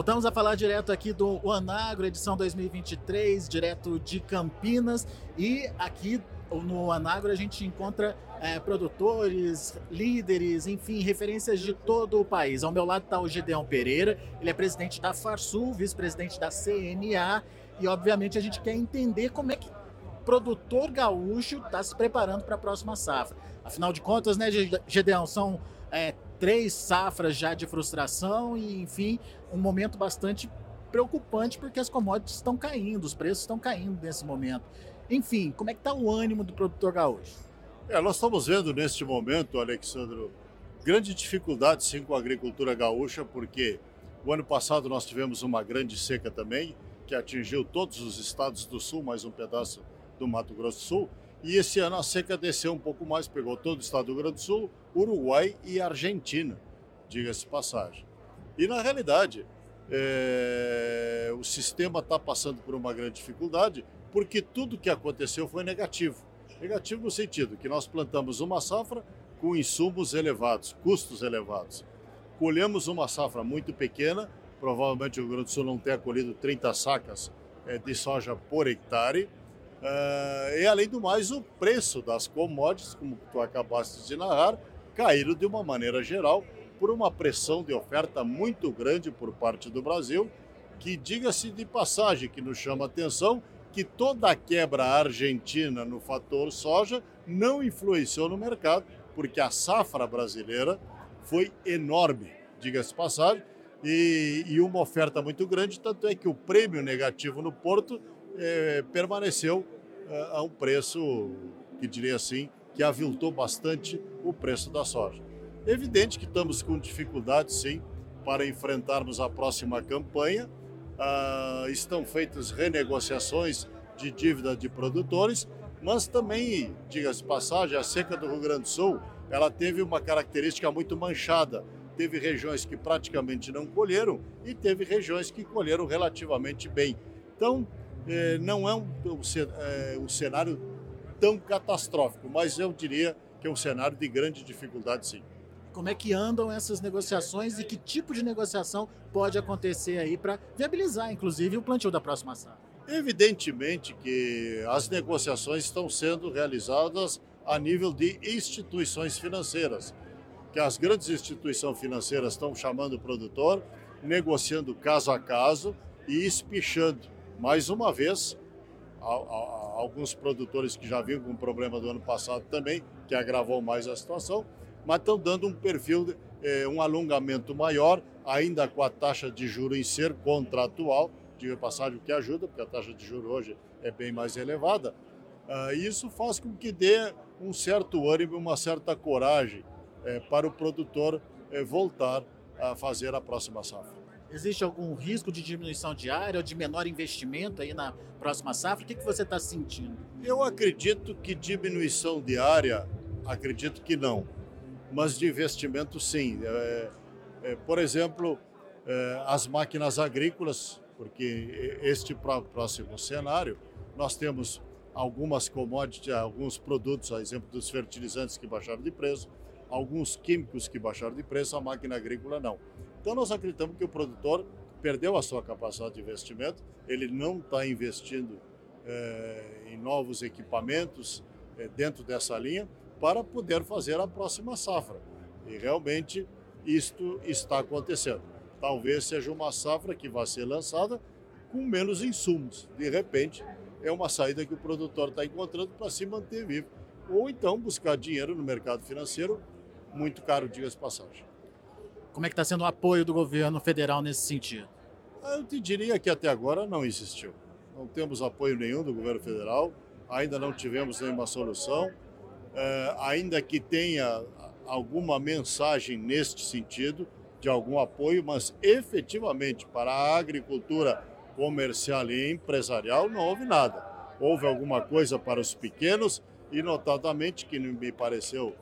Voltamos a falar direto aqui do Anagro, edição 2023, direto de Campinas. E aqui no Anagro a gente encontra é, produtores, líderes, enfim, referências de todo o país. Ao meu lado está o Gideão Pereira, ele é presidente da Farsul, vice-presidente da CNA. E obviamente a gente quer entender como é que produtor gaúcho está se preparando para a próxima safra. Afinal de contas, né, Gedeão, são é, três safras já de frustração e, enfim, um momento bastante preocupante porque as commodities estão caindo, os preços estão caindo nesse momento. Enfim, como é que está o ânimo do produtor gaúcho? É, nós estamos vendo neste momento, Alexandro, grande dificuldade sim com a agricultura gaúcha, porque o ano passado nós tivemos uma grande seca também, que atingiu todos os estados do sul, mais um pedaço do Mato Grosso do Sul, e esse ano a seca desceu um pouco mais, pegou todo o estado do Rio Grande do Sul, Uruguai e Argentina, diga-se passagem. E na realidade, é, o sistema está passando por uma grande dificuldade, porque tudo que aconteceu foi negativo. Negativo no sentido que nós plantamos uma safra com insumos elevados, custos elevados. Colhemos uma safra muito pequena, provavelmente o Rio Grande do Sul não tenha colhido 30 sacas é, de soja por hectare, Uh, e além do mais, o preço das commodities, como tu acabaste de narrar, caíram de uma maneira geral por uma pressão de oferta muito grande por parte do Brasil, que diga-se de passagem, que nos chama atenção, que toda a quebra argentina no fator soja não influenciou no mercado, porque a safra brasileira foi enorme, diga-se passagem, e, e, uma oferta muito grande, tanto é que o prêmio negativo no Porto é, permaneceu é, a um preço, que diria assim, que aviltou bastante o preço da soja. Evidente que estamos com dificuldade, sim, para enfrentarmos a próxima campanha. Ah, estão feitas renegociações de dívida de produtores, mas também, diga-se passagem, a seca do Rio Grande do Sul ela teve uma característica muito manchada. Teve regiões que praticamente não colheram e teve regiões que colheram relativamente bem. Então, é, não é um, um, é, um cenário tão catastrófico, mas eu diria que é um cenário de grande dificuldade, sim. Como é que andam essas negociações e que tipo de negociação pode acontecer aí para viabilizar, inclusive, o plantio da próxima safra? Evidentemente que as negociações estão sendo realizadas a nível de instituições financeiras, que as grandes instituições financeiras estão chamando o produtor, negociando caso a caso e espichando mais uma vez, alguns produtores que já vinham com problema do ano passado também, que agravou mais a situação, mas estão dando um perfil, eh, um alongamento maior, ainda com a taxa de juro em ser contratual, diga passagem que ajuda, porque a taxa de juro hoje é bem mais elevada. Uh, isso faz com que dê um certo ânimo, uma certa coragem eh, para o produtor eh, voltar a fazer a próxima safra. Existe algum risco de diminuição diária ou de menor investimento aí na próxima safra? O que, que você está sentindo? Eu acredito que diminuição diária, acredito que não. Mas de investimento, sim. É, é, por exemplo, é, as máquinas agrícolas, porque este próximo cenário, nós temos algumas commodities, alguns produtos, a exemplo dos fertilizantes que baixaram de preço, alguns químicos que baixaram de preço, a máquina agrícola não. Então, nós acreditamos que o produtor perdeu a sua capacidade de investimento, ele não está investindo é, em novos equipamentos é, dentro dessa linha para poder fazer a próxima safra. E realmente isto está acontecendo. Talvez seja uma safra que vai ser lançada com menos insumos. De repente, é uma saída que o produtor está encontrando para se manter vivo. Ou então buscar dinheiro no mercado financeiro, muito caro, diga-se passagem. Como é que está sendo o apoio do governo federal nesse sentido? Ah, eu te diria que até agora não existiu. Não temos apoio nenhum do governo federal, ainda não tivemos nenhuma solução. É, ainda que tenha alguma mensagem neste sentido, de algum apoio, mas efetivamente para a agricultura comercial e empresarial não houve nada. Houve alguma coisa para os pequenos e, notadamente, que me pareceu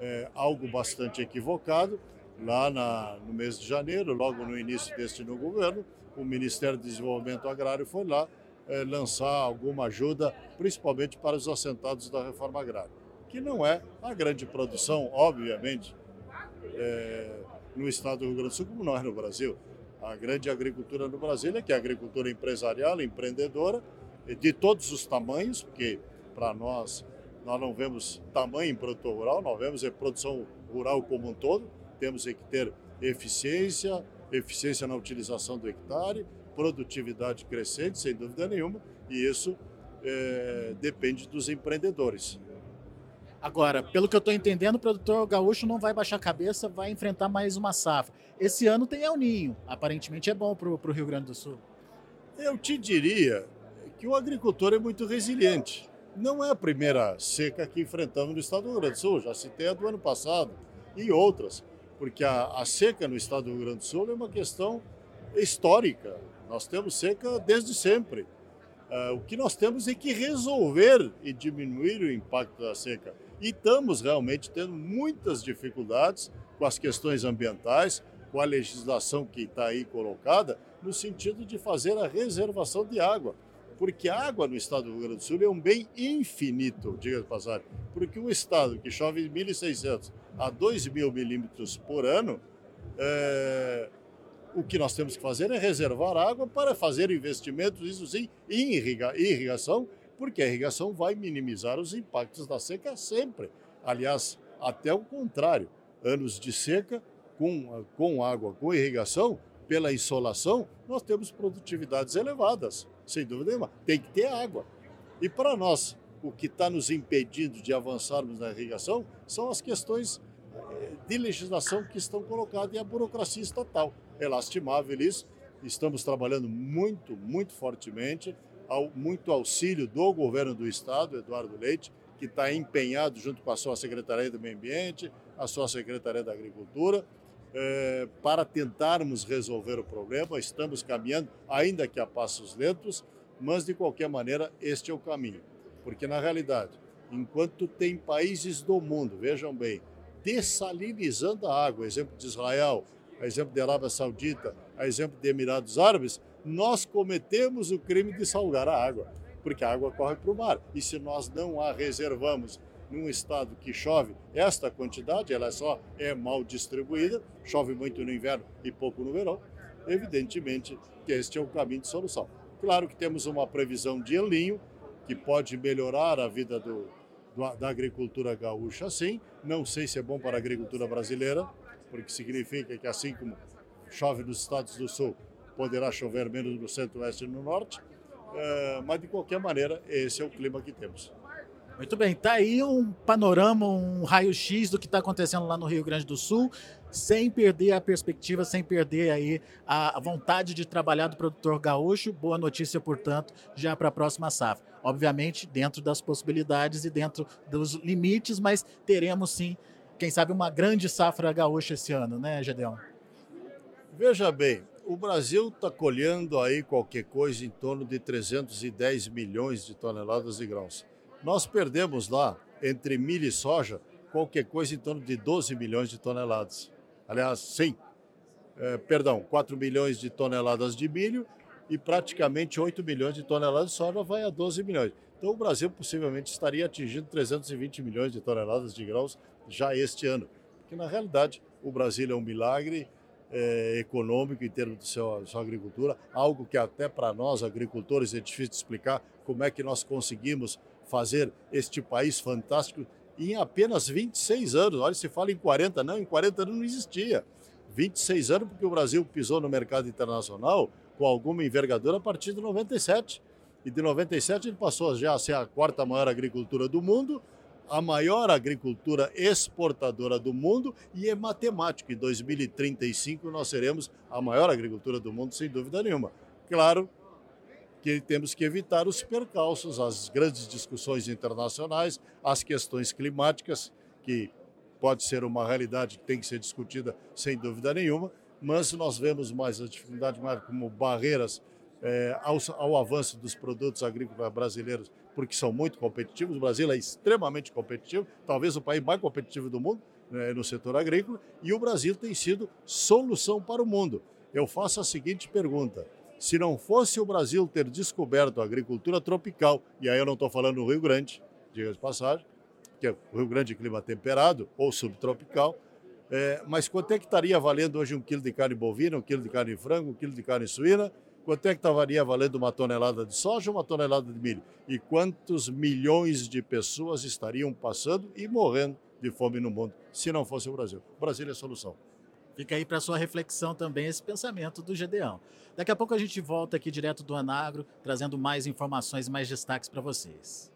é, algo bastante equivocado, lá na, no mês de janeiro, logo no início deste no governo, o Ministério do Desenvolvimento Agrário foi lá é, lançar alguma ajuda, principalmente para os assentados da reforma agrária, que não é a grande produção, obviamente, é, no estado do Rio Grande do Sul, como não é no Brasil. a grande agricultura no Brasil, que é a agricultura empresarial, empreendedora, de todos os tamanhos, porque para nós, nós não vemos tamanho em produtor rural, nós vemos a produção rural como um todo, temos que ter eficiência, eficiência na utilização do hectare, produtividade crescente, sem dúvida nenhuma, e isso é, depende dos empreendedores. Agora, pelo que eu estou entendendo, o produtor gaúcho não vai baixar a cabeça, vai enfrentar mais uma safra. Esse ano tem El Ninho, aparentemente é bom para o Rio Grande do Sul. Eu te diria que o agricultor é muito resiliente. Não é a primeira seca que enfrentamos no estado do Rio Grande do Sul, já citei a do ano passado e outras, porque a, a seca no estado do Rio Grande do Sul é uma questão histórica. Nós temos seca desde sempre. Uh, o que nós temos é que resolver e diminuir o impacto da seca. E estamos realmente tendo muitas dificuldades com as questões ambientais, com a legislação que está aí colocada, no sentido de fazer a reservação de água. Porque a água no estado do Rio Grande do Sul é um bem infinito, diga de passagem. Porque um estado que chove 1.600 a 2.000 milímetros por ano, é, o que nós temos que fazer é reservar água para fazer investimentos, isso sim, em irrigação, porque a irrigação vai minimizar os impactos da seca sempre. Aliás, até o contrário, anos de seca com, com água, com irrigação, pela insolação, nós temos produtividades elevadas, sem dúvida nenhuma. Tem que ter água. E para nós, o que está nos impedindo de avançarmos na irrigação são as questões eh, de legislação que estão colocadas e a burocracia estatal. É lastimável isso. Estamos trabalhando muito, muito fortemente ao, muito auxílio do governo do estado, Eduardo Leite, que está empenhado junto com a sua Secretaria do Meio Ambiente, a sua Secretaria da Agricultura, eh, para tentarmos resolver o problema. Estamos caminhando, ainda que a passos lentos, mas de qualquer maneira este é o caminho. Porque na realidade, enquanto tem países do mundo, vejam bem, dessalinizando a água, exemplo de Israel, exemplo de Arábia Saudita, exemplo de Emirados Árabes, nós cometemos o crime de salgar a água, porque a água corre para o mar. E se nós não a reservamos num estado que chove esta quantidade, ela só é mal distribuída, chove muito no inverno e pouco no verão, evidentemente que este é o caminho de solução. Claro que temos uma previsão de elinho, que pode melhorar a vida do, do, da agricultura gaúcha, sim. Não sei se é bom para a agricultura brasileira, porque significa que assim como chove nos estados do sul, poderá chover menos no centro-oeste e no norte, uh, mas de qualquer maneira, esse é o clima que temos. Muito bem, tá aí um panorama, um raio-x do que está acontecendo lá no Rio Grande do Sul, sem perder a perspectiva, sem perder aí a vontade de trabalhar do produtor gaúcho. Boa notícia, portanto, já para a próxima safra. Obviamente, dentro das possibilidades e dentro dos limites, mas teremos sim, quem sabe, uma grande safra gaúcha esse ano, né, Gedeon? Veja bem, o Brasil está colhendo aí qualquer coisa em torno de 310 milhões de toneladas de grãos. Nós perdemos lá, entre milho e soja, qualquer coisa em torno de 12 milhões de toneladas. Aliás, sim, é, perdão, 4 milhões de toneladas de milho e praticamente 8 milhões de toneladas de soja vai a 12 milhões. Então o Brasil possivelmente estaria atingindo 320 milhões de toneladas de grãos já este ano. Porque na realidade o Brasil é um milagre é, econômico em termos de sua, sua agricultura, algo que até para nós agricultores é difícil de explicar como é que nós conseguimos fazer este país fantástico em apenas 26 anos. Olha, se fala em 40, não, em 40 anos não existia. 26 anos porque o Brasil pisou no mercado internacional com alguma envergadura a partir de 97. E de 97 ele passou já a ser a quarta maior agricultura do mundo a maior agricultura exportadora do mundo e é matemático. Em 2035 nós seremos a maior agricultura do mundo, sem dúvida nenhuma. Claro que temos que evitar os percalços, as grandes discussões internacionais, as questões climáticas, que pode ser uma realidade que tem que ser discutida sem dúvida nenhuma, mas nós vemos mais as dificuldades como barreiras é, ao, ao avanço dos produtos agrícolas brasileiros porque são muito competitivos. O Brasil é extremamente competitivo, talvez o país mais competitivo do mundo né, no setor agrícola, e o Brasil tem sido solução para o mundo. Eu faço a seguinte pergunta: se não fosse o Brasil ter descoberto a agricultura tropical, e aí eu não estou falando do Rio Grande, diga de passagem, que é o Rio Grande clima temperado ou subtropical, É, mas quanto é que estaria valendo hoje um quilo de carne bovina, um quilo de carne de frango, um quilo de carne suína? Quanto é que estaria valendo uma tonelada de soja, uma tonelada de milho? E quantos milhões de pessoas estariam passando e morrendo de fome no mundo se não fosse o Brasil? O Brasil é a solução. Fica aí para sua reflexão também esse pensamento do Gedeão. Daqui a pouco a gente volta aqui direto do Anagro, trazendo mais informações e mais destaques para vocês.